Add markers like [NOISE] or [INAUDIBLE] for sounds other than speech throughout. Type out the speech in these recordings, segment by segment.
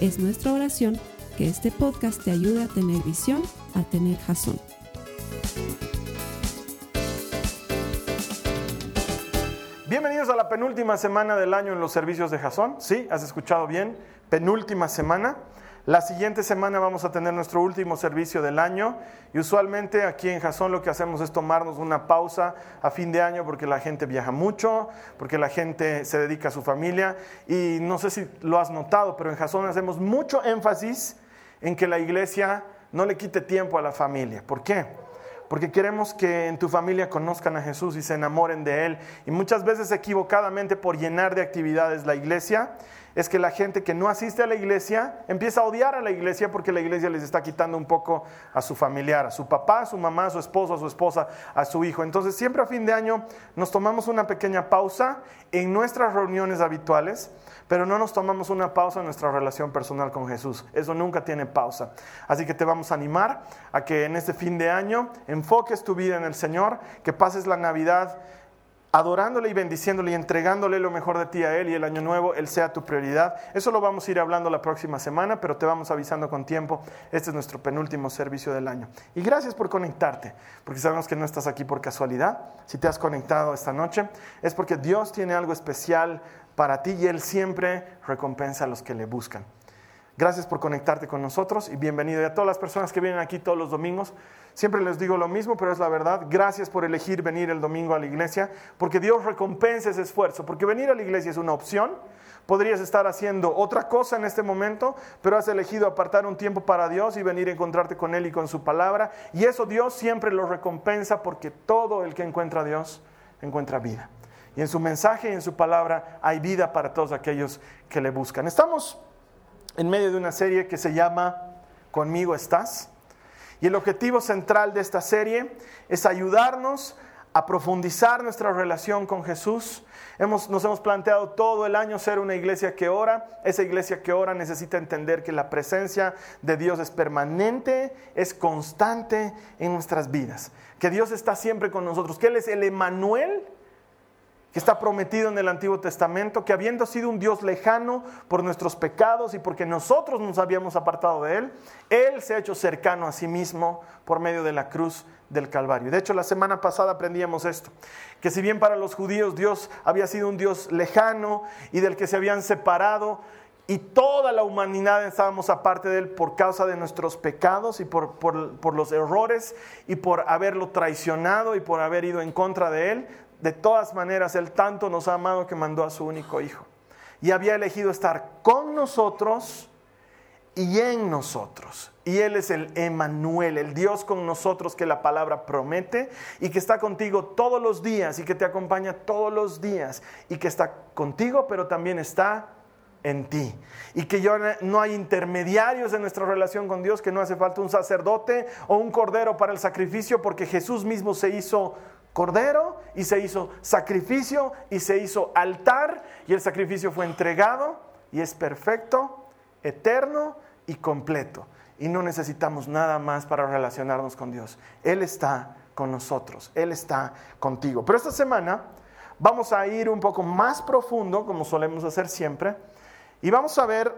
Es nuestra oración que este podcast te ayude a tener visión, a tener jazón. Bienvenidos a la penúltima semana del año en los servicios de Jason. Sí, has escuchado bien, penúltima semana. La siguiente semana vamos a tener nuestro último servicio del año y usualmente aquí en Jason lo que hacemos es tomarnos una pausa a fin de año porque la gente viaja mucho, porque la gente se dedica a su familia y no sé si lo has notado, pero en Jason hacemos mucho énfasis en que la iglesia no le quite tiempo a la familia. ¿Por qué? Porque queremos que en tu familia conozcan a Jesús y se enamoren de Él. Y muchas veces equivocadamente por llenar de actividades la iglesia, es que la gente que no asiste a la iglesia empieza a odiar a la iglesia porque la iglesia les está quitando un poco a su familiar, a su papá, a su mamá, a su esposo, a su esposa, a su hijo. Entonces siempre a fin de año nos tomamos una pequeña pausa en nuestras reuniones habituales, pero no nos tomamos una pausa en nuestra relación personal con Jesús. Eso nunca tiene pausa. Así que te vamos a animar a que en este fin de año enfoques tu vida en el Señor, que pases la Navidad adorándole y bendiciéndole y entregándole lo mejor de ti a Él y el año nuevo, Él sea tu prioridad. Eso lo vamos a ir hablando la próxima semana, pero te vamos avisando con tiempo. Este es nuestro penúltimo servicio del año. Y gracias por conectarte, porque sabemos que no estás aquí por casualidad. Si te has conectado esta noche, es porque Dios tiene algo especial para ti y Él siempre recompensa a los que le buscan. Gracias por conectarte con nosotros y bienvenido. Y a todas las personas que vienen aquí todos los domingos, siempre les digo lo mismo, pero es la verdad. Gracias por elegir venir el domingo a la iglesia, porque Dios recompensa ese esfuerzo, porque venir a la iglesia es una opción. Podrías estar haciendo otra cosa en este momento, pero has elegido apartar un tiempo para Dios y venir a encontrarte con Él y con su palabra. Y eso Dios siempre lo recompensa porque todo el que encuentra a Dios encuentra vida. Y en su mensaje y en su palabra hay vida para todos aquellos que le buscan. Estamos en medio de una serie que se llama Conmigo estás. Y el objetivo central de esta serie es ayudarnos a profundizar nuestra relación con Jesús. Hemos, nos hemos planteado todo el año ser una iglesia que ora. Esa iglesia que ora necesita entender que la presencia de Dios es permanente, es constante en nuestras vidas. Que Dios está siempre con nosotros, que Él es el Emanuel que está prometido en el Antiguo Testamento, que habiendo sido un Dios lejano por nuestros pecados y porque nosotros nos habíamos apartado de Él, Él se ha hecho cercano a sí mismo por medio de la cruz del Calvario. De hecho, la semana pasada aprendíamos esto, que si bien para los judíos Dios había sido un Dios lejano y del que se habían separado, y toda la humanidad estábamos aparte de Él por causa de nuestros pecados y por, por, por, los errores y por haberlo traicionado y por haber ido en contra de Él, de todas maneras, Él tanto nos ha amado que mandó a su único Hijo. Y había elegido estar con nosotros y en nosotros. Y Él es el Emanuel, el Dios con nosotros que la palabra promete y que está contigo todos los días y que te acompaña todos los días y que está contigo, pero también está en ti. Y que yo, no hay intermediarios en nuestra relación con Dios, que no hace falta un sacerdote o un cordero para el sacrificio, porque Jesús mismo se hizo cordero y se hizo sacrificio y se hizo altar y el sacrificio fue entregado y es perfecto, eterno y completo. Y no necesitamos nada más para relacionarnos con Dios. Él está con nosotros, Él está contigo. Pero esta semana vamos a ir un poco más profundo, como solemos hacer siempre, y vamos a ver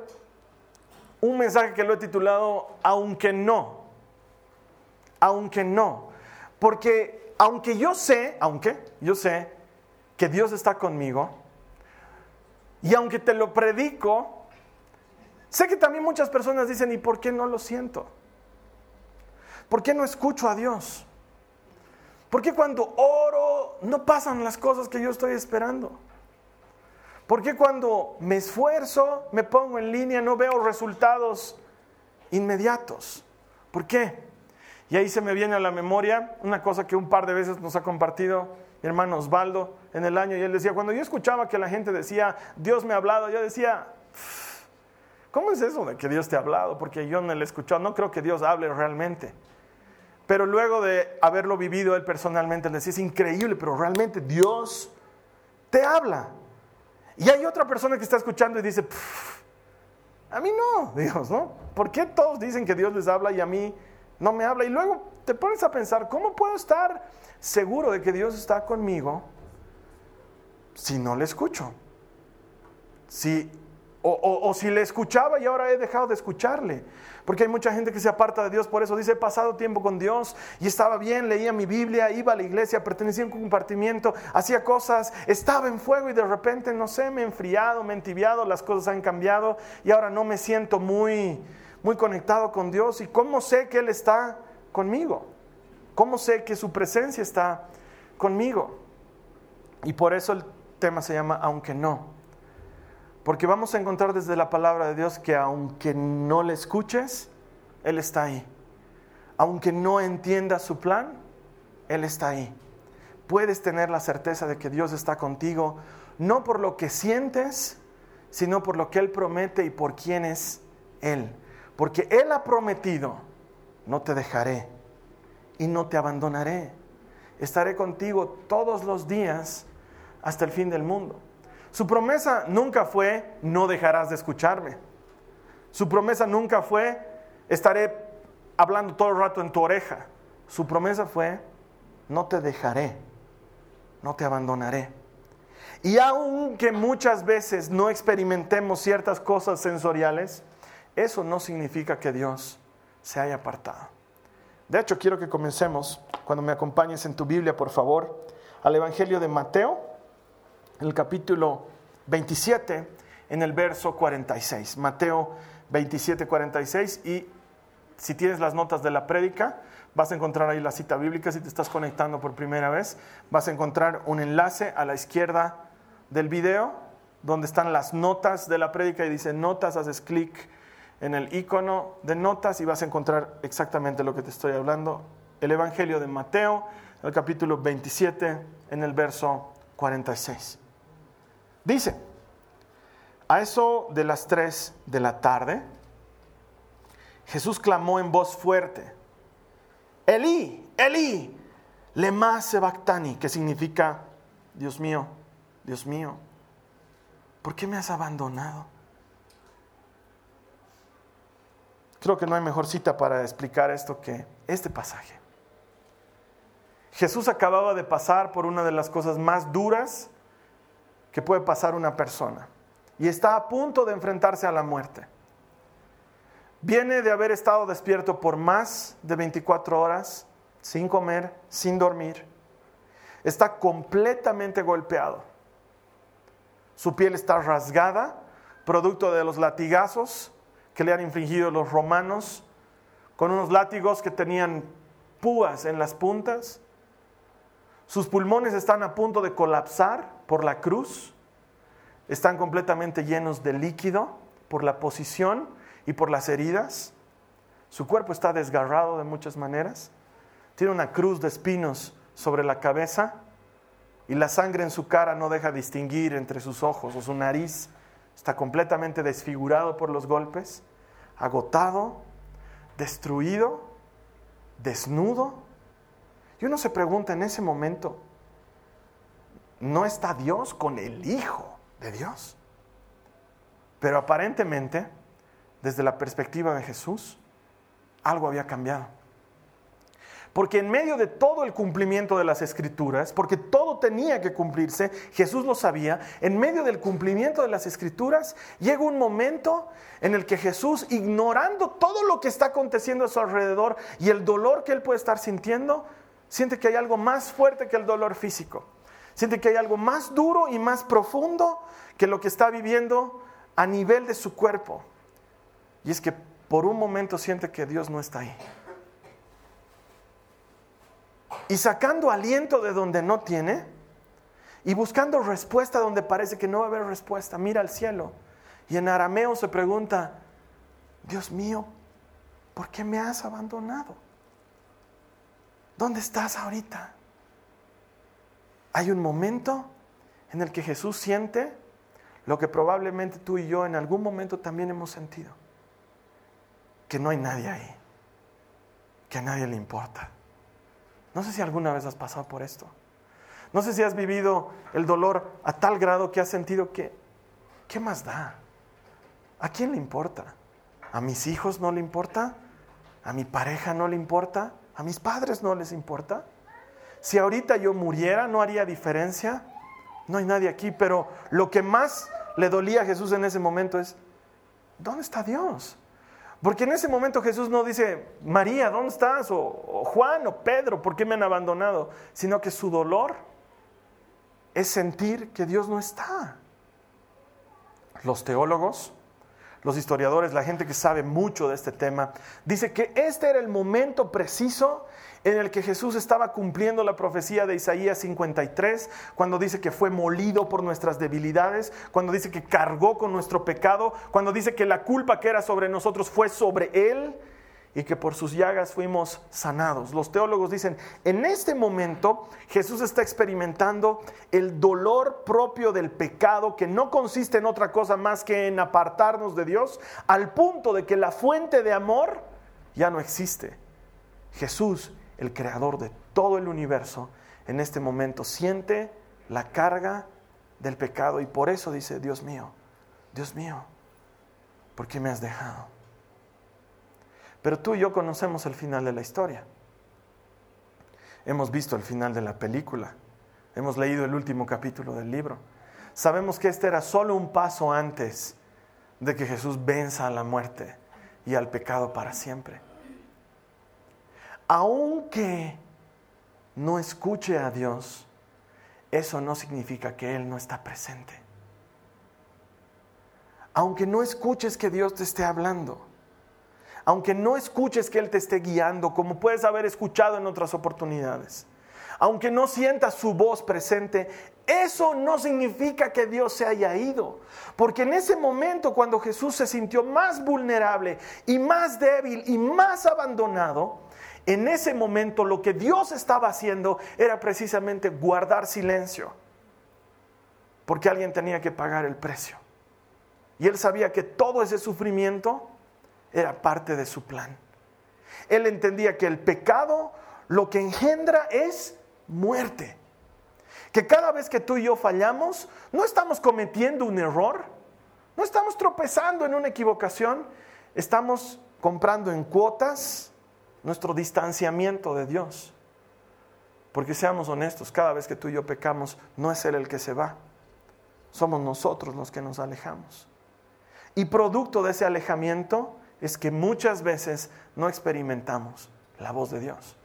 un mensaje que lo he titulado Aunque no, aunque no, porque aunque yo sé, aunque yo sé que Dios está conmigo, y aunque te lo predico, sé que también muchas personas dicen, ¿y por qué no lo siento? ¿Por qué no escucho a Dios? ¿Por qué cuando oro no pasan las cosas que yo estoy esperando? ¿Por qué cuando me esfuerzo, me pongo en línea, no veo resultados inmediatos? ¿Por qué? Y ahí se me viene a la memoria una cosa que un par de veces nos ha compartido mi hermano Osvaldo en el año. Y él decía, cuando yo escuchaba que la gente decía, Dios me ha hablado, yo decía, ¿Cómo es eso de que Dios te ha hablado? Porque yo no le he escuchado, no creo que Dios hable realmente. Pero luego de haberlo vivido él personalmente, le decía, es increíble, pero realmente Dios te habla. Y hay otra persona que está escuchando y dice, a mí no, Dios, ¿no? ¿Por qué todos dicen que Dios les habla y a mí no me habla? Y luego te pones a pensar, ¿cómo puedo estar seguro de que Dios está conmigo si no le escucho? Si o, si le escuchaba y ahora he dejado de escucharle. Porque hay mucha gente que se aparta de Dios, por eso dice, he pasado tiempo con Dios y estaba bien, leía mi Biblia, iba a la iglesia, pertenecía a un compartimiento, hacía cosas, estaba en fuego y de repente, no sé, me he enfriado, me he entibiado, las cosas han cambiado y ahora no me siento muy, muy conectado con Dios. ¿Y cómo sé que Él está conmigo? ¿Cómo sé que su presencia está conmigo? Y por eso el tema se llama Aunque no. Porque vamos a encontrar desde la palabra de Dios que aunque no le escuches, Él está ahí. Aunque no entiendas su plan, Él está ahí. Puedes tener la certeza de que Dios está contigo, no por lo que sientes, sino por lo que Él promete y por quién es Él. Porque Él ha prometido, no te dejaré y no te abandonaré. Estaré contigo todos los días hasta el fin del mundo. Su promesa nunca fue, no dejarás de escucharme. Su promesa nunca fue, estaré hablando todo el rato en tu oreja. Su promesa fue, no te dejaré, no te abandonaré. Y aunque muchas veces no experimentemos ciertas cosas sensoriales, eso no significa que Dios se haya apartado. De hecho, quiero que comencemos, cuando me acompañes en tu Biblia, por favor, al Evangelio de Mateo, el capítulo 27, en el verso 46. Mateo 27, 46. Y si tienes las notas de la prédica, vas a encontrar ahí la cita bíblica. Si te estás conectando por primera vez, vas a encontrar un enlace a la izquierda del video donde están las notas de la prédica y dice notas, haces clic en el icono de notas y vas a encontrar exactamente lo que te estoy hablando. El Evangelio de Mateo, el capítulo 27, en el verso 46. Dice, a eso de las 3 de la tarde, Jesús clamó en voz fuerte, Elí, Elí, lema sebactani, que significa, Dios mío, Dios mío, ¿por qué me has abandonado? Creo que no hay mejor cita para explicar esto que este pasaje. Jesús acababa de pasar por una de las cosas más duras que puede pasar una persona y está a punto de enfrentarse a la muerte. Viene de haber estado despierto por más de 24 horas, sin comer, sin dormir. Está completamente golpeado. Su piel está rasgada, producto de los latigazos que le han infligido los romanos, con unos látigos que tenían púas en las puntas. Sus pulmones están a punto de colapsar por la cruz, están completamente llenos de líquido por la posición y por las heridas. Su cuerpo está desgarrado de muchas maneras. Tiene una cruz de espinos sobre la cabeza y la sangre en su cara no deja distinguir entre sus ojos o su nariz. Está completamente desfigurado por los golpes, agotado, destruido, desnudo y uno se pregunta en ese momento, ¿no está Dios con el Hijo de Dios? Pero aparentemente, desde la perspectiva de Jesús, algo había cambiado. Porque en medio de todo el cumplimiento de las escrituras, porque todo tenía que cumplirse, Jesús lo sabía, en medio del cumplimiento de las escrituras, llega un momento en el que Jesús, ignorando todo lo que está aconteciendo a su alrededor y el dolor que él puede estar sintiendo, Siente que hay algo más fuerte que el dolor físico. Siente que hay algo más duro y más profundo que lo que está viviendo a nivel de su cuerpo. Y es que por un momento siente que Dios no está ahí. Y sacando aliento de donde no tiene y buscando respuesta donde parece que no va a haber respuesta, mira al cielo. Y en arameo se pregunta, Dios mío, ¿por qué me has abandonado? ¿Dónde estás ahorita? Hay un momento en el que Jesús siente lo que probablemente tú y yo en algún momento también hemos sentido. Que no hay nadie ahí, que a nadie le importa. No sé si alguna vez has pasado por esto. No sé si has vivido el dolor a tal grado que has sentido que, ¿qué más da? ¿A quién le importa? ¿A mis hijos no le importa? ¿A mi pareja no le importa? ¿A mis padres no les importa? Si ahorita yo muriera, ¿no haría diferencia? No hay nadie aquí, pero lo que más le dolía a Jesús en ese momento es, ¿dónde está Dios? Porque en ese momento Jesús no dice, María, ¿dónde estás? O, o, Juan o Pedro, ¿por qué me han abandonado? Sino que su dolor es sentir que Dios no está. Los teólogos, los historiadores, la gente que sabe mucho de este tema, dice que este era el momento preciso en el que Jesús estaba cumpliendo la profecía de Isaías 53, cuando dice que fue molido por nuestras debilidades, cuando dice que cargó con nuestro pecado, cuando dice que la culpa que era sobre nosotros fue sobre Él y que por sus llagas fuimos sanados. Los teólogos dicen, en este momento Jesús está experimentando el dolor propio del pecado que no consiste en otra cosa más que en apartarnos de Dios, al punto de que la fuente de amor ya no existe. Jesús el creador de todo el universo, en este momento siente la carga del pecado y por eso dice, Dios mío, Dios mío, ¿por qué me has dejado? Pero tú y yo conocemos el final de la historia. Hemos visto el final de la película. Hemos leído el último capítulo del libro. Sabemos que este era solo un paso antes de que Jesús venza a la muerte y al pecado para siempre aunque no escuche a Dios, eso no significa que Él no está presente. Aunque no escuches que Dios te esté hablando, aunque no escuches que Él te esté guiando, como puedes haber escuchado en otras oportunidades, aunque no sientas su voz presente, eso no significa que Dios se haya ido. Porque en ese momento cuando Jesús se sintió más vulnerable y más débil y más abandonado, en ese momento lo que Dios estaba haciendo era precisamente guardar silencio, porque alguien tenía que pagar el precio. Y él sabía que todo ese sufrimiento era parte de su plan. Él entendía que el pecado lo que engendra es muerte. Que cada vez que tú y yo fallamos, no estamos cometiendo un error, no estamos tropezando en una equivocación, estamos comprando en cuotas nuestro distanciamiento de Dios. Porque seamos honestos, cada vez que tú y yo pecamos, no es Él el que se va, somos nosotros los que nos alejamos. Y producto de ese alejamiento es que muchas veces no experimentamos la voz de Dios.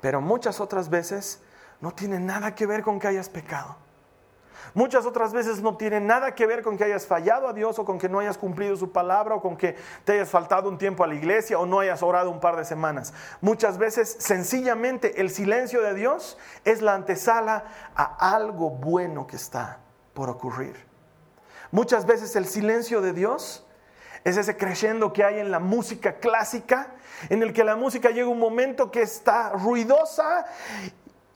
Pero muchas otras veces no tiene nada que ver con que hayas pecado. Muchas otras veces no tiene nada que ver con que hayas fallado a Dios o con que no hayas cumplido su palabra o con que te hayas faltado un tiempo a la iglesia o no hayas orado un par de semanas. Muchas veces sencillamente el silencio de Dios es la antesala a algo bueno que está por ocurrir. Muchas veces el silencio de Dios es ese creyendo que hay en la música clásica, en el que la música llega un momento que está ruidosa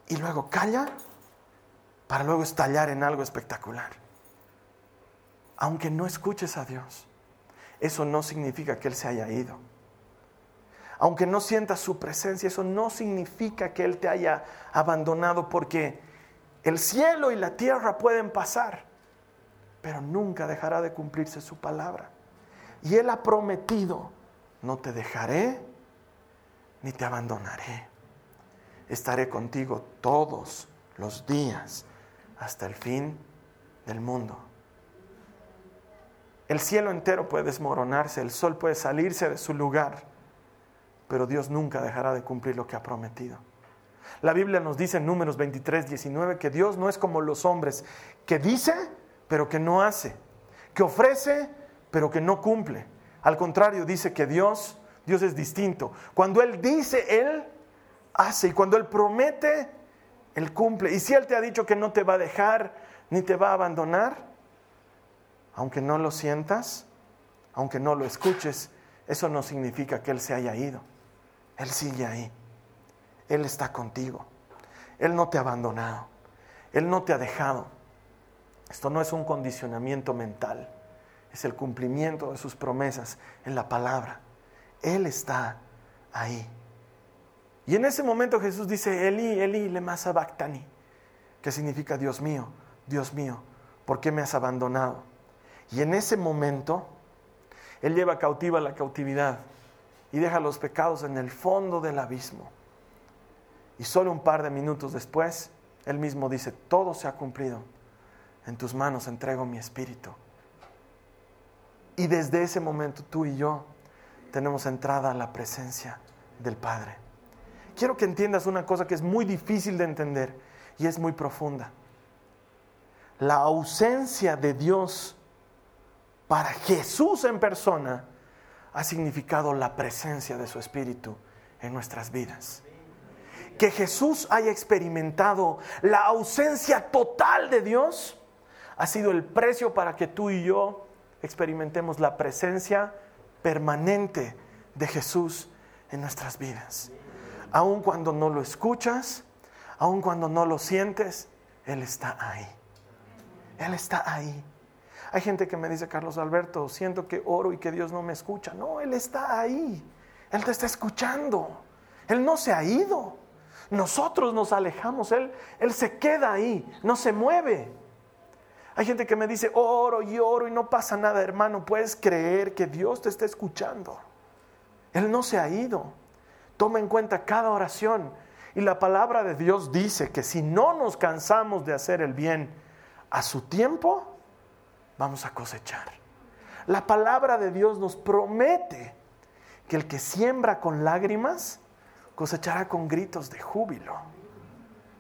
y luego calla para luego estallar en algo espectacular. Aunque no escuches a Dios, eso no significa que Él se haya ido. Aunque no sientas su presencia, eso no significa que Él te haya abandonado porque el cielo y la tierra pueden pasar, pero nunca dejará de cumplirse su palabra. Y Él ha prometido, no te dejaré ni te abandonaré. Estaré contigo todos los días hasta el fin del mundo. El cielo entero puede desmoronarse, el sol puede salirse de su lugar, pero Dios nunca dejará de cumplir lo que ha prometido. La Biblia nos dice en números 23, 19 que Dios no es como los hombres, que dice, pero que no hace, que ofrece, pero que no cumple. Al contrario, dice que Dios, Dios es distinto. Cuando Él dice, Él hace, y cuando Él promete, él cumple. Y si Él te ha dicho que no te va a dejar ni te va a abandonar, aunque no lo sientas, aunque no lo escuches, eso no significa que Él se haya ido. Él sigue ahí. Él está contigo. Él no te ha abandonado. Él no te ha dejado. Esto no es un condicionamiento mental, es el cumplimiento de sus promesas en la palabra. Él está ahí. Y en ese momento Jesús dice, Eli, Eli, lema sabactani, que significa Dios mío, Dios mío, ¿por qué me has abandonado? Y en ese momento, Él lleva cautiva la cautividad y deja los pecados en el fondo del abismo. Y solo un par de minutos después, Él mismo dice, todo se ha cumplido, en tus manos entrego mi espíritu. Y desde ese momento tú y yo tenemos entrada a la presencia del Padre. Quiero que entiendas una cosa que es muy difícil de entender y es muy profunda. La ausencia de Dios para Jesús en persona ha significado la presencia de su Espíritu en nuestras vidas. Que Jesús haya experimentado la ausencia total de Dios ha sido el precio para que tú y yo experimentemos la presencia permanente de Jesús en nuestras vidas. Aun cuando no lo escuchas, aun cuando no lo sientes, Él está ahí. Él está ahí. Hay gente que me dice, Carlos Alberto, siento que oro y que Dios no me escucha. No, Él está ahí. Él te está escuchando. Él no se ha ido. Nosotros nos alejamos. Él, él se queda ahí, no se mueve. Hay gente que me dice, oro y oro y no pasa nada, hermano. Puedes creer que Dios te está escuchando. Él no se ha ido. Toma en cuenta cada oración. Y la palabra de Dios dice que si no nos cansamos de hacer el bien a su tiempo, vamos a cosechar. La palabra de Dios nos promete que el que siembra con lágrimas cosechará con gritos de júbilo,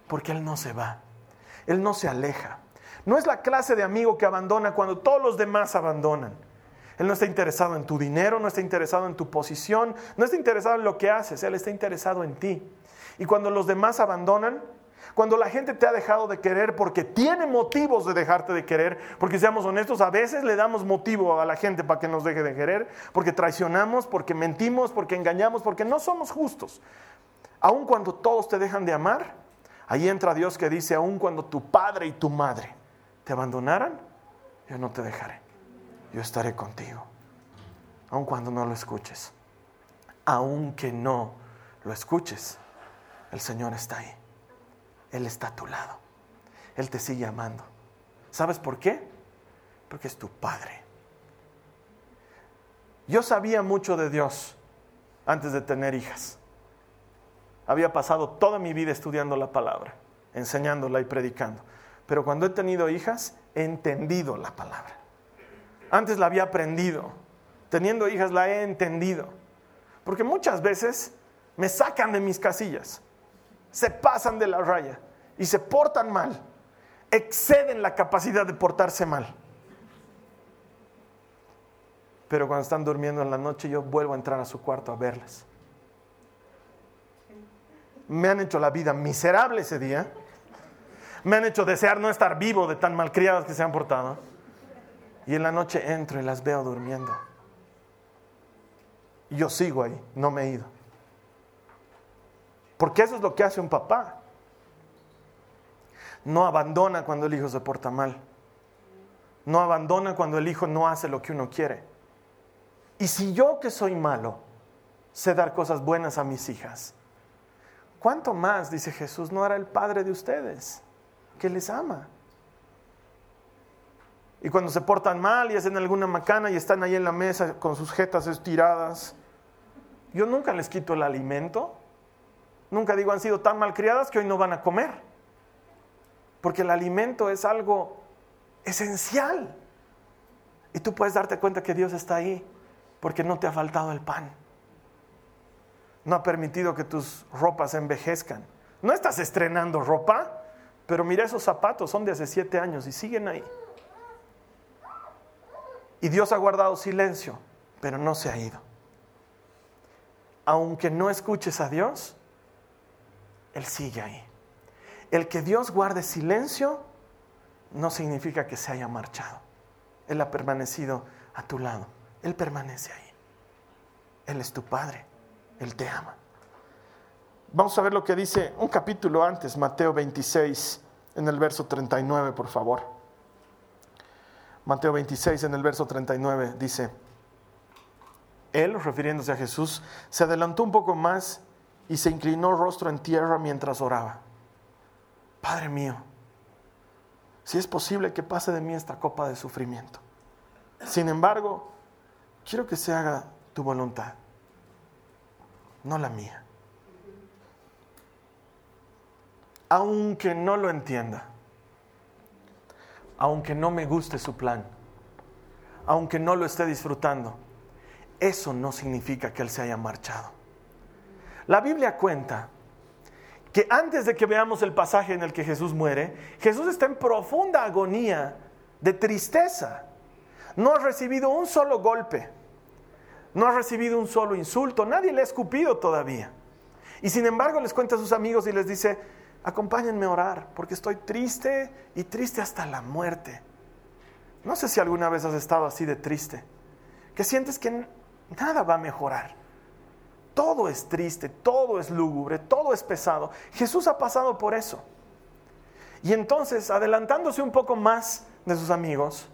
porque Él no se va, Él no se aleja. No es la clase de amigo que abandona cuando todos los demás abandonan. Él no está interesado en tu dinero, no está interesado en tu posición, no está interesado en lo que haces, Él está interesado en ti. Y cuando los demás abandonan, cuando la gente te ha dejado de querer porque tiene motivos de dejarte de querer, porque seamos honestos, a veces le damos motivo a la gente para que nos deje de querer, porque traicionamos, porque mentimos, porque engañamos, porque no somos justos. Aun cuando todos te dejan de amar, ahí entra Dios que dice, aun cuando tu padre y tu madre te abandonaran, yo no te dejaré, yo estaré contigo, aun cuando no lo escuches, aunque no lo escuches, el Señor está ahí. Él está a tu lado. Él te sigue amando. ¿Sabes por qué? Porque es tu Padre. Yo sabía mucho de Dios antes de tener hijas. Había pasado toda mi vida estudiando la palabra, enseñándola y predicando. Pero cuando he tenido hijas, he entendido la palabra. Antes la había aprendido. Teniendo hijas la he entendido. Porque muchas veces me sacan de mis casillas se pasan de la raya y se portan mal, exceden la capacidad de portarse mal. Pero cuando están durmiendo en la noche yo vuelvo a entrar a su cuarto a verlas. Me han hecho la vida miserable ese día. Me han hecho desear no estar vivo de tan malcriadas que se han portado. Y en la noche entro y las veo durmiendo. Y yo sigo ahí, no me he ido. Porque eso es lo que hace un papá. No abandona cuando el hijo se porta mal. No abandona cuando el hijo no hace lo que uno quiere. Y si yo que soy malo sé dar cosas buenas a mis hijas, ¿cuánto más, dice Jesús, no hará el Padre de ustedes, que les ama? Y cuando se portan mal y hacen alguna macana y están ahí en la mesa con sus jetas estiradas, yo nunca les quito el alimento. Nunca digo han sido tan malcriadas que hoy no van a comer. Porque el alimento es algo esencial. Y tú puedes darte cuenta que Dios está ahí porque no te ha faltado el pan. No ha permitido que tus ropas envejezcan. No estás estrenando ropa, pero mira esos zapatos, son de hace siete años y siguen ahí. Y Dios ha guardado silencio, pero no se ha ido. Aunque no escuches a Dios, él sigue ahí. El que Dios guarde silencio no significa que se haya marchado. Él ha permanecido a tu lado. Él permanece ahí. Él es tu Padre. Él te ama. Vamos a ver lo que dice un capítulo antes, Mateo 26, en el verso 39, por favor. Mateo 26 en el verso 39 dice, él, refiriéndose a Jesús, se adelantó un poco más y se inclinó rostro en tierra mientras oraba. Padre mío, si es posible que pase de mí esta copa de sufrimiento. Sin embargo, quiero que se haga tu voluntad, no la mía. Aunque no lo entienda, aunque no me guste su plan, aunque no lo esté disfrutando, eso no significa que Él se haya marchado. La Biblia cuenta que antes de que veamos el pasaje en el que Jesús muere, Jesús está en profunda agonía de tristeza. No ha recibido un solo golpe, no ha recibido un solo insulto, nadie le ha escupido todavía. Y sin embargo les cuenta a sus amigos y les dice, acompáñenme a orar, porque estoy triste y triste hasta la muerte. No sé si alguna vez has estado así de triste, que sientes que nada va a mejorar todo es triste, todo es lúgubre, todo es pesado. Jesús ha pasado por eso. Y entonces, adelantándose un poco más de sus amigos,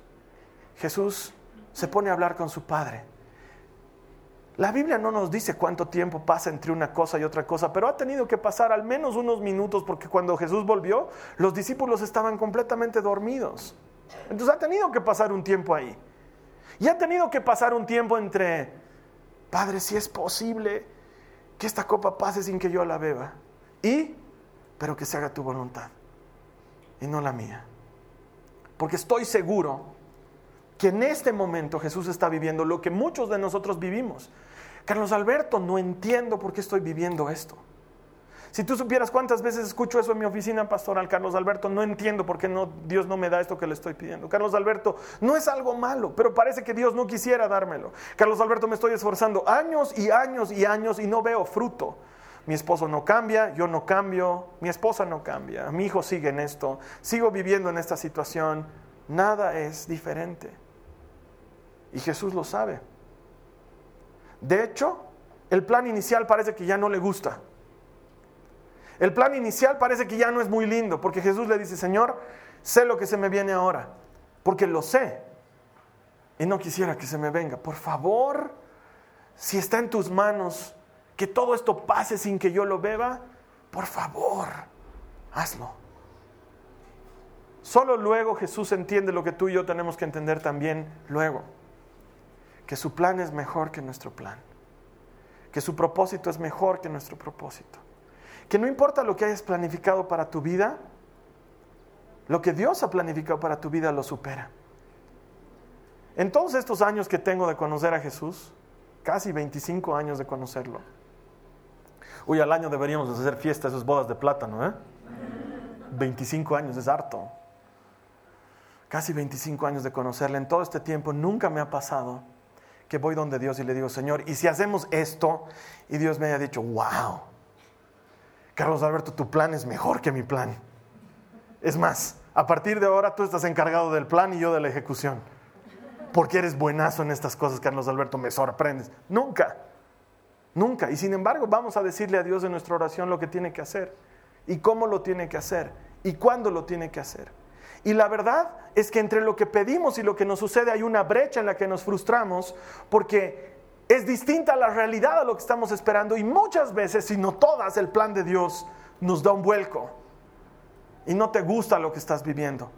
Jesús se pone a hablar con su Padre. La Biblia no nos dice cuánto tiempo pasa entre una cosa y otra cosa, pero ha tenido que pasar al menos unos minutos porque cuando Jesús volvió, los discípulos estaban completamente dormidos. Entonces ha tenido que pasar un tiempo ahí. Y ha tenido que pasar un tiempo entre Padre, si es posible que esta copa pase sin que yo la beba. Y, pero que se haga tu voluntad y no la mía. Porque estoy seguro que en este momento Jesús está viviendo lo que muchos de nosotros vivimos. Carlos Alberto, no entiendo por qué estoy viviendo esto. Si tú supieras cuántas veces escucho eso en mi oficina pastoral, Carlos Alberto, no entiendo por qué no, Dios no me da esto que le estoy pidiendo. Carlos Alberto, no es algo malo, pero parece que Dios no quisiera dármelo. Carlos Alberto, me estoy esforzando años y años y años y no veo fruto. Mi esposo no cambia, yo no cambio, mi esposa no cambia, mi hijo sigue en esto, sigo viviendo en esta situación, nada es diferente. Y Jesús lo sabe. De hecho, el plan inicial parece que ya no le gusta. El plan inicial parece que ya no es muy lindo, porque Jesús le dice, Señor, sé lo que se me viene ahora, porque lo sé. Y no quisiera que se me venga. Por favor, si está en tus manos, que todo esto pase sin que yo lo beba, por favor, hazlo. Solo luego Jesús entiende lo que tú y yo tenemos que entender también luego, que su plan es mejor que nuestro plan, que su propósito es mejor que nuestro propósito que no importa lo que hayas planificado para tu vida, lo que Dios ha planificado para tu vida lo supera. En todos estos años que tengo de conocer a Jesús, casi 25 años de conocerlo, uy, al año deberíamos hacer fiesta, esas bodas de plátano, ¿eh? 25 años es harto. Casi 25 años de conocerle. En todo este tiempo nunca me ha pasado que voy donde Dios y le digo, Señor, ¿y si hacemos esto? Y Dios me haya dicho, wow, Carlos Alberto, tu plan es mejor que mi plan. Es más, a partir de ahora tú estás encargado del plan y yo de la ejecución. Porque eres buenazo en estas cosas, Carlos Alberto, me sorprendes. Nunca, nunca. Y sin embargo, vamos a decirle a Dios en nuestra oración lo que tiene que hacer y cómo lo tiene que hacer y cuándo lo tiene que hacer. Y la verdad es que entre lo que pedimos y lo que nos sucede hay una brecha en la que nos frustramos porque es distinta la realidad a lo que estamos esperando y muchas veces, si no todas, el plan de Dios nos da un vuelco y no te gusta lo que estás viviendo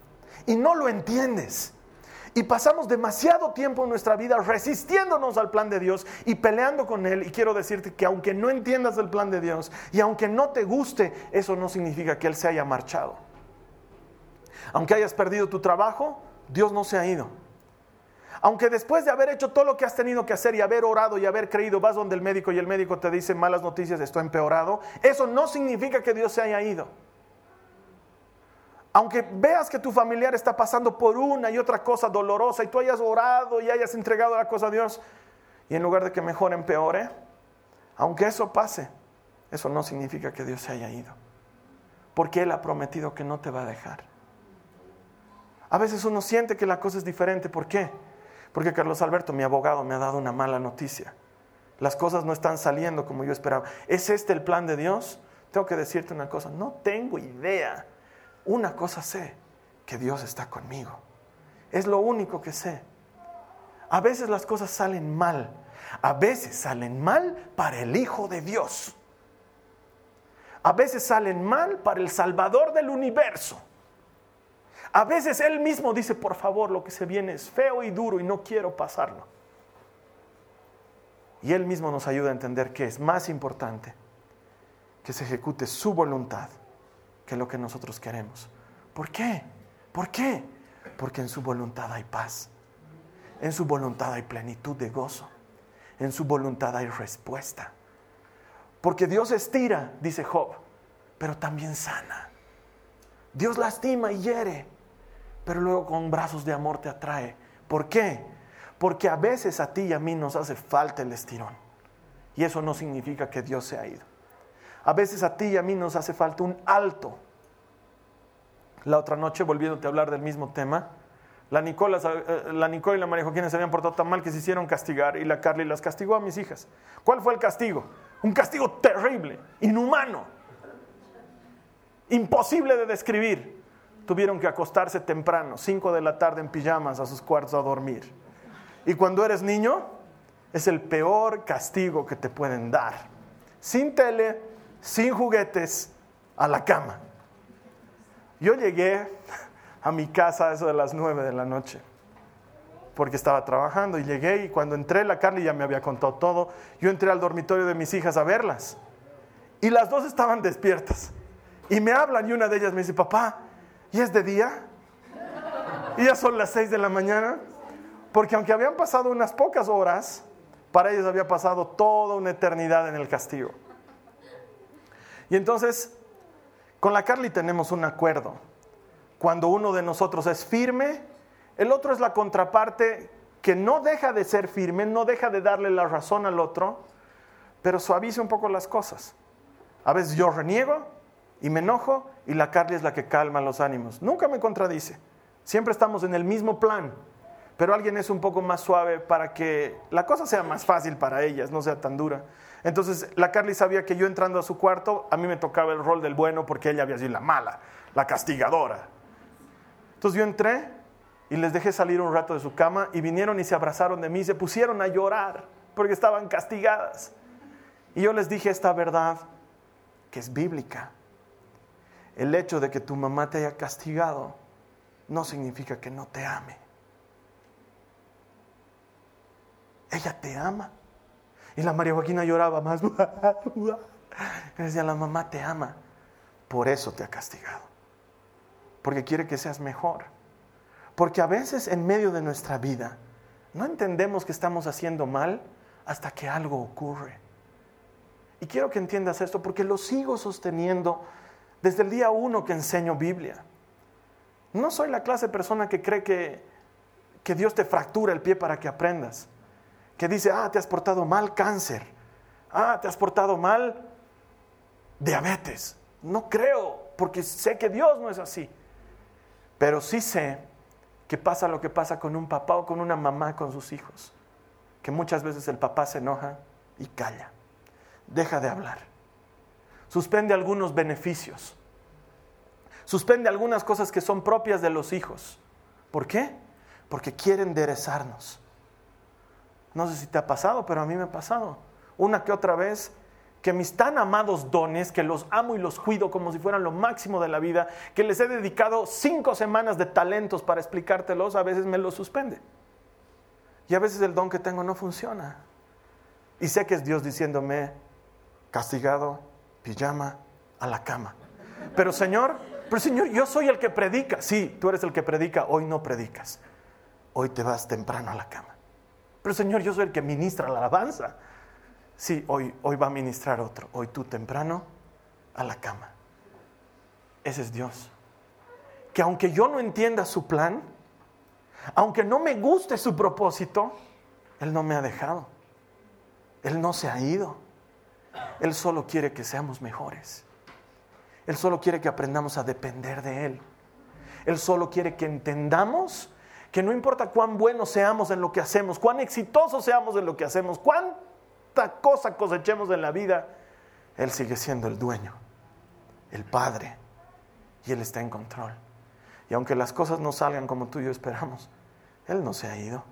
y no lo entiendes. Y pasamos demasiado tiempo en nuestra vida resistiéndonos al plan de Dios y peleando con Él. Y quiero decirte que aunque no entiendas el plan de Dios y aunque no te guste, eso no significa que Él se haya marchado. Aunque hayas perdido tu trabajo, Dios no se ha ido. Aunque después de haber hecho todo lo que has tenido que hacer y haber orado y haber creído, vas donde el médico y el médico te dice malas noticias, esto empeorado, eso no significa que Dios se haya ido. Aunque veas que tu familiar está pasando por una y otra cosa dolorosa y tú hayas orado y hayas entregado la cosa a Dios y en lugar de que mejore empeore, aunque eso pase, eso no significa que Dios se haya ido. Porque Él ha prometido que no te va a dejar. A veces uno siente que la cosa es diferente. ¿Por qué? Porque Carlos Alberto, mi abogado, me ha dado una mala noticia. Las cosas no están saliendo como yo esperaba. ¿Es este el plan de Dios? Tengo que decirte una cosa, no tengo idea. Una cosa sé, que Dios está conmigo. Es lo único que sé. A veces las cosas salen mal. A veces salen mal para el Hijo de Dios. A veces salen mal para el Salvador del universo. A veces Él mismo dice, por favor, lo que se viene es feo y duro y no quiero pasarlo. Y Él mismo nos ayuda a entender que es más importante que se ejecute su voluntad que lo que nosotros queremos. ¿Por qué? ¿Por qué? Porque en su voluntad hay paz. En su voluntad hay plenitud de gozo. En su voluntad hay respuesta. Porque Dios estira, dice Job, pero también sana. Dios lastima y hiere, pero luego con brazos de amor te atrae. ¿Por qué? Porque a veces a ti y a mí nos hace falta el estirón. Y eso no significa que Dios se ha ido. A veces a ti y a mí nos hace falta un alto. La otra noche, volviéndote a hablar del mismo tema, la Nicola, eh, la Nicole y la María Joaquina se habían portado tan mal que se hicieron castigar y la Carly las castigó a mis hijas. ¿Cuál fue el castigo? Un castigo terrible, inhumano, imposible de describir. Tuvieron que acostarse temprano, 5 de la tarde en pijamas a sus cuartos a dormir. Y cuando eres niño, es el peor castigo que te pueden dar. Sin tele, sin juguetes, a la cama. Yo llegué a mi casa a eso de las nueve de la noche, porque estaba trabajando y llegué y cuando entré, la Carly ya me había contado todo, yo entré al dormitorio de mis hijas a verlas y las dos estaban despiertas y me hablan y una de ellas me dice, papá, ¿y es de día? Y ya son las seis de la mañana, porque aunque habían pasado unas pocas horas, para ellos había pasado toda una eternidad en el castigo. Y entonces, con la Carly tenemos un acuerdo. Cuando uno de nosotros es firme, el otro es la contraparte que no deja de ser firme, no deja de darle la razón al otro, pero suaviza un poco las cosas. A veces yo reniego y me enojo y la Carly es la que calma los ánimos. Nunca me contradice. Siempre estamos en el mismo plan, pero alguien es un poco más suave para que la cosa sea más fácil para ellas, no sea tan dura. Entonces la Carly sabía que yo entrando a su cuarto, a mí me tocaba el rol del bueno porque ella había sido la mala, la castigadora. Entonces yo entré y les dejé salir un rato de su cama y vinieron y se abrazaron de mí y se pusieron a llorar porque estaban castigadas. Y yo les dije esta verdad que es bíblica. El hecho de que tu mamá te haya castigado no significa que no te ame. Ella te ama. Y la María Joaquina lloraba más. [LAUGHS] decía, la mamá te ama. Por eso te ha castigado. Porque quiere que seas mejor. Porque a veces en medio de nuestra vida no entendemos que estamos haciendo mal hasta que algo ocurre. Y quiero que entiendas esto porque lo sigo sosteniendo desde el día uno que enseño Biblia. No soy la clase de persona que cree que, que Dios te fractura el pie para que aprendas que dice, ah, te has portado mal cáncer, ah, te has portado mal diabetes. No creo, porque sé que Dios no es así. Pero sí sé que pasa lo que pasa con un papá o con una mamá con sus hijos, que muchas veces el papá se enoja y calla, deja de hablar, suspende algunos beneficios, suspende algunas cosas que son propias de los hijos. ¿Por qué? Porque quiere enderezarnos no sé si te ha pasado, pero a mí me ha pasado. Una que otra vez que mis tan amados dones, que los amo y los cuido como si fueran lo máximo de la vida, que les he dedicado cinco semanas de talentos para explicártelos, a veces me los suspende. Y a veces el don que tengo no funciona. Y sé que es Dios diciéndome, castigado, pijama, a la cama. Pero Señor, pero Señor, yo soy el que predica. Sí, tú eres el que predica, hoy no predicas. Hoy te vas temprano a la cama. Pero Señor, yo soy el que ministra la alabanza. Sí, hoy, hoy va a ministrar otro. Hoy tú temprano a la cama. Ese es Dios. Que aunque yo no entienda su plan, aunque no me guste su propósito, Él no me ha dejado. Él no se ha ido. Él solo quiere que seamos mejores. Él solo quiere que aprendamos a depender de Él. Él solo quiere que entendamos que no importa cuán buenos seamos en lo que hacemos, cuán exitosos seamos en lo que hacemos, cuánta cosa cosechemos en la vida, Él sigue siendo el dueño, el Padre, y Él está en control. Y aunque las cosas no salgan como tú y yo esperamos, Él no se ha ido.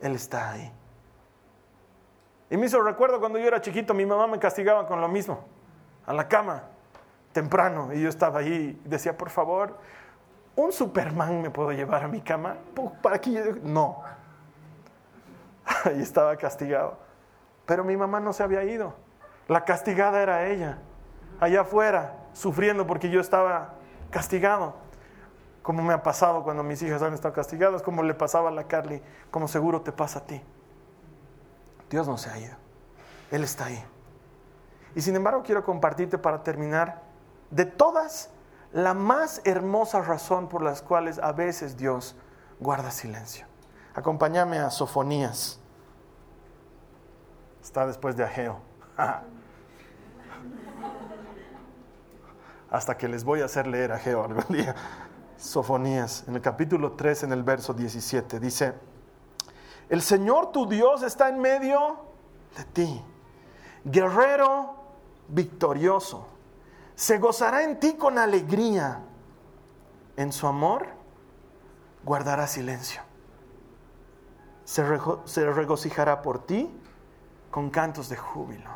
Él está ahí. Y me hizo recuerdo cuando yo era chiquito, mi mamá me castigaba con lo mismo, a la cama, temprano, y yo estaba ahí y decía, por favor, ¿un Superman me puedo llevar a mi cama? ¿Para que No. [LAUGHS] Ahí estaba castigado. Pero mi mamá no se había ido. La castigada era ella, allá afuera, sufriendo porque yo estaba castigado como me ha pasado cuando mis hijas han estado castigadas, como le pasaba a la Carly, como seguro te pasa a ti. Dios no se ha ido, Él está ahí. Y sin embargo quiero compartirte para terminar de todas la más hermosa razón por las cuales a veces Dios guarda silencio. Acompáñame a Sofonías. Está después de Ageo. [LAUGHS] Hasta que les voy a hacer leer Ageo algún día. Sofonías, en el capítulo 3, en el verso 17, dice, el Señor tu Dios está en medio de ti, guerrero victorioso, se gozará en ti con alegría, en su amor guardará silencio, se, regocijará por ti con cantos de júbilo.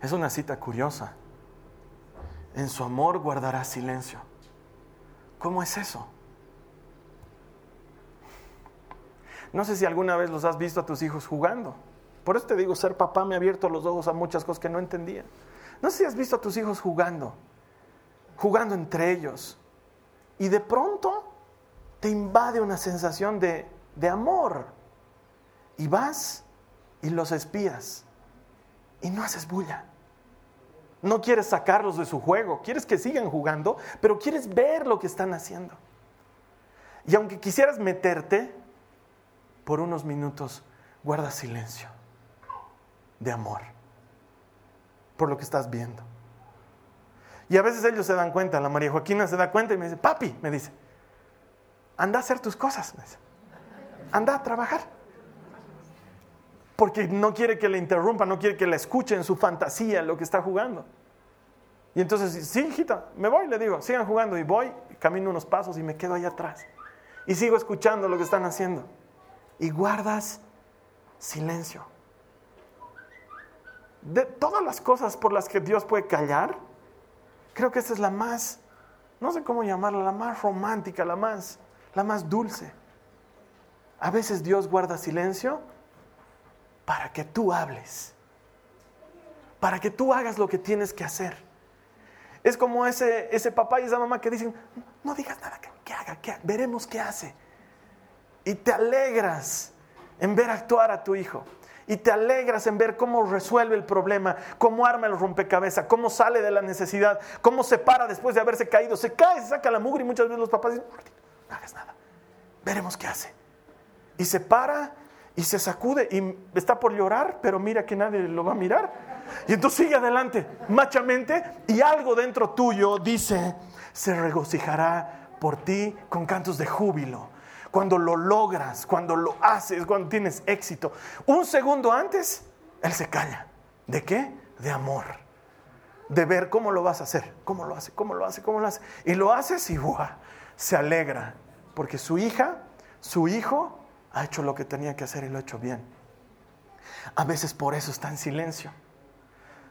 Es una cita curiosa. En su amor guardará silencio. ¿Cómo es eso? No sé si alguna vez los has visto a tus hijos jugando. Por eso te digo, ser papá me ha abierto los ojos a muchas cosas que no entendía. No sé si has visto a tus hijos jugando, jugando entre ellos. Y de pronto te invade una sensación de, de amor. Y vas y los espías. Y no haces bulla. No quieres sacarlos de su juego, quieres que sigan jugando, pero quieres ver lo que están haciendo. Y aunque quisieras meterte, por unos minutos guarda silencio de amor por lo que estás viendo. Y a veces ellos se dan cuenta, la María Joaquina se da cuenta y me dice, papi, me dice, anda a hacer tus cosas, anda a trabajar. Porque no quiere que le interrumpa, no quiere que le escuche en su fantasía lo que está jugando. Y entonces, sí, hijita, me voy, le digo, sigan jugando. Y voy, camino unos pasos y me quedo ahí atrás. Y sigo escuchando lo que están haciendo. Y guardas silencio. De todas las cosas por las que Dios puede callar, creo que esta es la más, no sé cómo llamarla, la más romántica, la más, la más dulce. A veces Dios guarda silencio para que tú hables, para que tú hagas lo que tienes que hacer. Es como ese, ese papá y esa mamá que dicen, no digas nada, que, haga, que veremos qué hace. Y te alegras en ver actuar a tu hijo. Y te alegras en ver cómo resuelve el problema, cómo arma el rompecabezas, cómo sale de la necesidad, cómo se para después de haberse caído. Se cae, se saca la mugre y muchas veces los papás dicen, no hagas nada, veremos qué hace. Y se para y se sacude y está por llorar, pero mira que nadie lo va a mirar. Y entonces sigue adelante, machamente, y algo dentro tuyo dice, se regocijará por ti con cantos de júbilo. Cuando lo logras, cuando lo haces, cuando tienes éxito. Un segundo antes, Él se calla. ¿De qué? De amor. De ver cómo lo vas a hacer, cómo lo hace, cómo lo hace, cómo lo hace. Y lo haces y se alegra. Porque su hija, su hijo, ha hecho lo que tenía que hacer y lo ha hecho bien. A veces por eso está en silencio.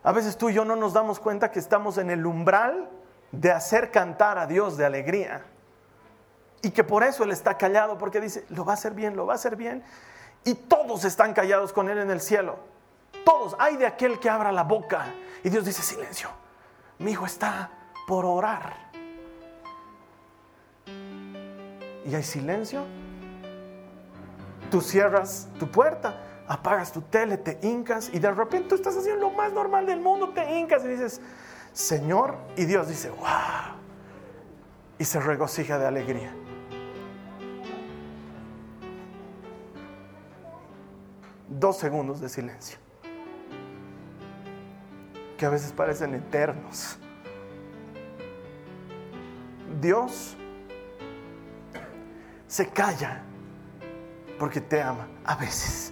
A veces tú y yo no nos damos cuenta que estamos en el umbral de hacer cantar a Dios de alegría. Y que por eso Él está callado, porque dice, lo va a hacer bien, lo va a hacer bien. Y todos están callados con Él en el cielo. Todos. Hay de aquel que abra la boca. Y Dios dice, silencio. Mi hijo está por orar. Y hay silencio tú cierras tu puerta, apagas tu tele, te hincas y de repente tú estás haciendo lo más normal del mundo, te hincas y dices, Señor, y Dios dice, wow, y se regocija de alegría. Dos segundos de silencio, que a veces parecen eternos. Dios se calla porque te ama, a veces.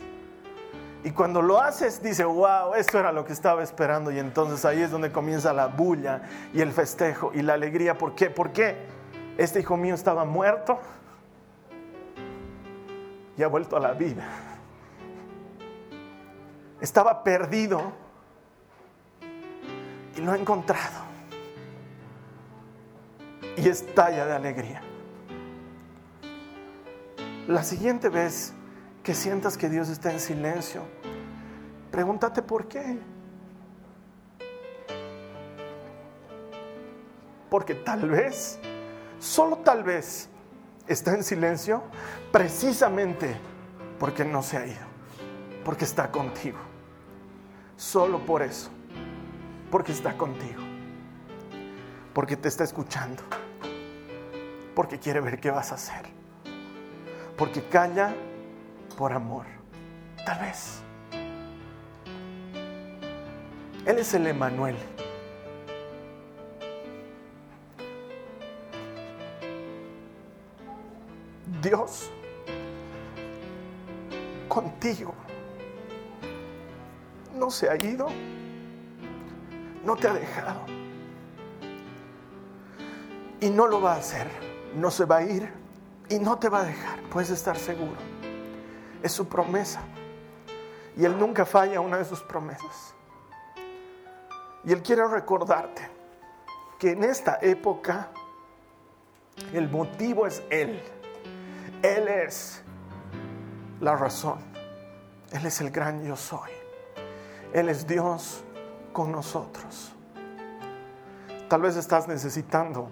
Y cuando lo haces, dice, wow, esto era lo que estaba esperando. Y entonces ahí es donde comienza la bulla y el festejo y la alegría. ¿Por qué? Porque este hijo mío estaba muerto y ha vuelto a la vida. Estaba perdido y lo ha encontrado. Y estalla de alegría. La siguiente vez que sientas que Dios está en silencio, pregúntate por qué. Porque tal vez, solo tal vez, está en silencio precisamente porque no se ha ido, porque está contigo. Solo por eso, porque está contigo, porque te está escuchando, porque quiere ver qué vas a hacer, porque calla por amor, tal vez. Él es el Emanuel. Dios contigo. No se ha ido, no te ha dejado. Y no lo va a hacer, no se va a ir y no te va a dejar, puedes estar seguro. Es su promesa. Y Él nunca falla una de sus promesas. Y Él quiere recordarte que en esta época el motivo es Él. Él es la razón. Él es el gran yo soy. Él es Dios con nosotros. Tal vez estás necesitando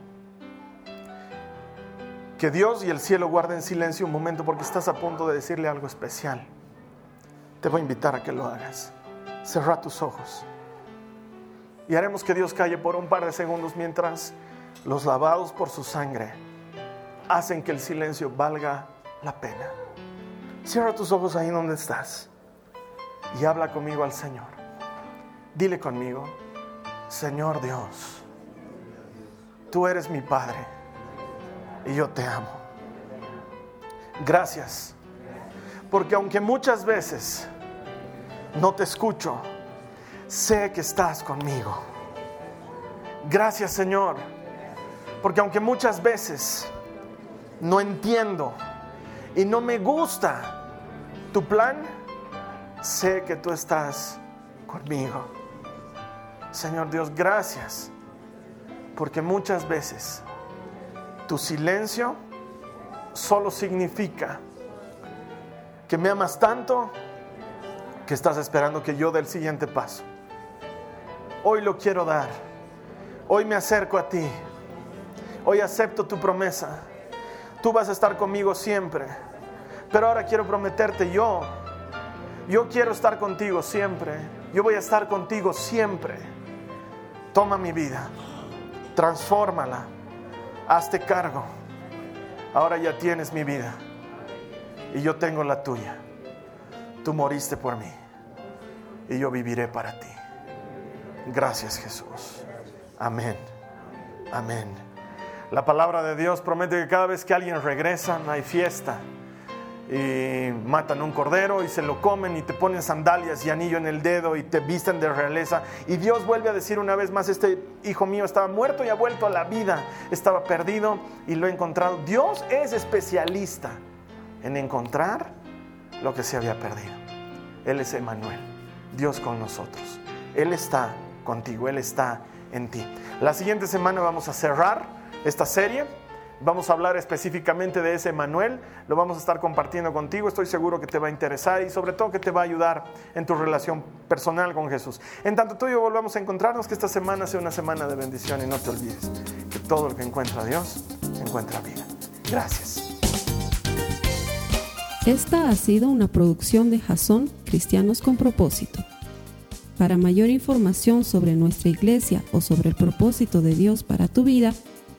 que Dios y el cielo guarden silencio un momento porque estás a punto de decirle algo especial. Te voy a invitar a que lo hagas. Cerra tus ojos. Y haremos que Dios calle por un par de segundos mientras los lavados por su sangre hacen que el silencio valga la pena. Cierra tus ojos ahí donde estás y habla conmigo al Señor. Dile conmigo, Señor Dios, tú eres mi Padre y yo te amo. Gracias, porque aunque muchas veces no te escucho, sé que estás conmigo. Gracias Señor, porque aunque muchas veces no entiendo y no me gusta tu plan, sé que tú estás conmigo. Señor Dios, gracias, porque muchas veces tu silencio solo significa que me amas tanto que estás esperando que yo dé el siguiente paso. Hoy lo quiero dar. Hoy me acerco a ti. Hoy acepto tu promesa tú vas a estar conmigo siempre. Pero ahora quiero prometerte yo, yo quiero estar contigo siempre. Yo voy a estar contigo siempre. Toma mi vida, transfórmala, hazte cargo. Ahora ya tienes mi vida y yo tengo la tuya. Tú moriste por mí y yo viviré para ti. Gracias Jesús. Amén. Amén. La palabra de Dios promete que cada vez que alguien regresa, hay fiesta. Y matan un cordero y se lo comen y te ponen sandalias y anillo en el dedo y te visten de realeza. Y Dios vuelve a decir una vez más, este hijo mío estaba muerto y ha vuelto a la vida, estaba perdido y lo he encontrado. Dios es especialista en encontrar lo que se había perdido. Él es Emanuel, Dios con nosotros. Él está contigo, Él está en ti. La siguiente semana vamos a cerrar esta serie. Vamos a hablar específicamente de ese Manuel, lo vamos a estar compartiendo contigo, estoy seguro que te va a interesar y sobre todo que te va a ayudar en tu relación personal con Jesús. En tanto tú y yo volvamos a encontrarnos, que esta semana sea una semana de bendición y no te olvides que todo el que encuentra Dios encuentra vida. Gracias. Esta ha sido una producción de Jason Cristianos con propósito. Para mayor información sobre nuestra iglesia o sobre el propósito de Dios para tu vida,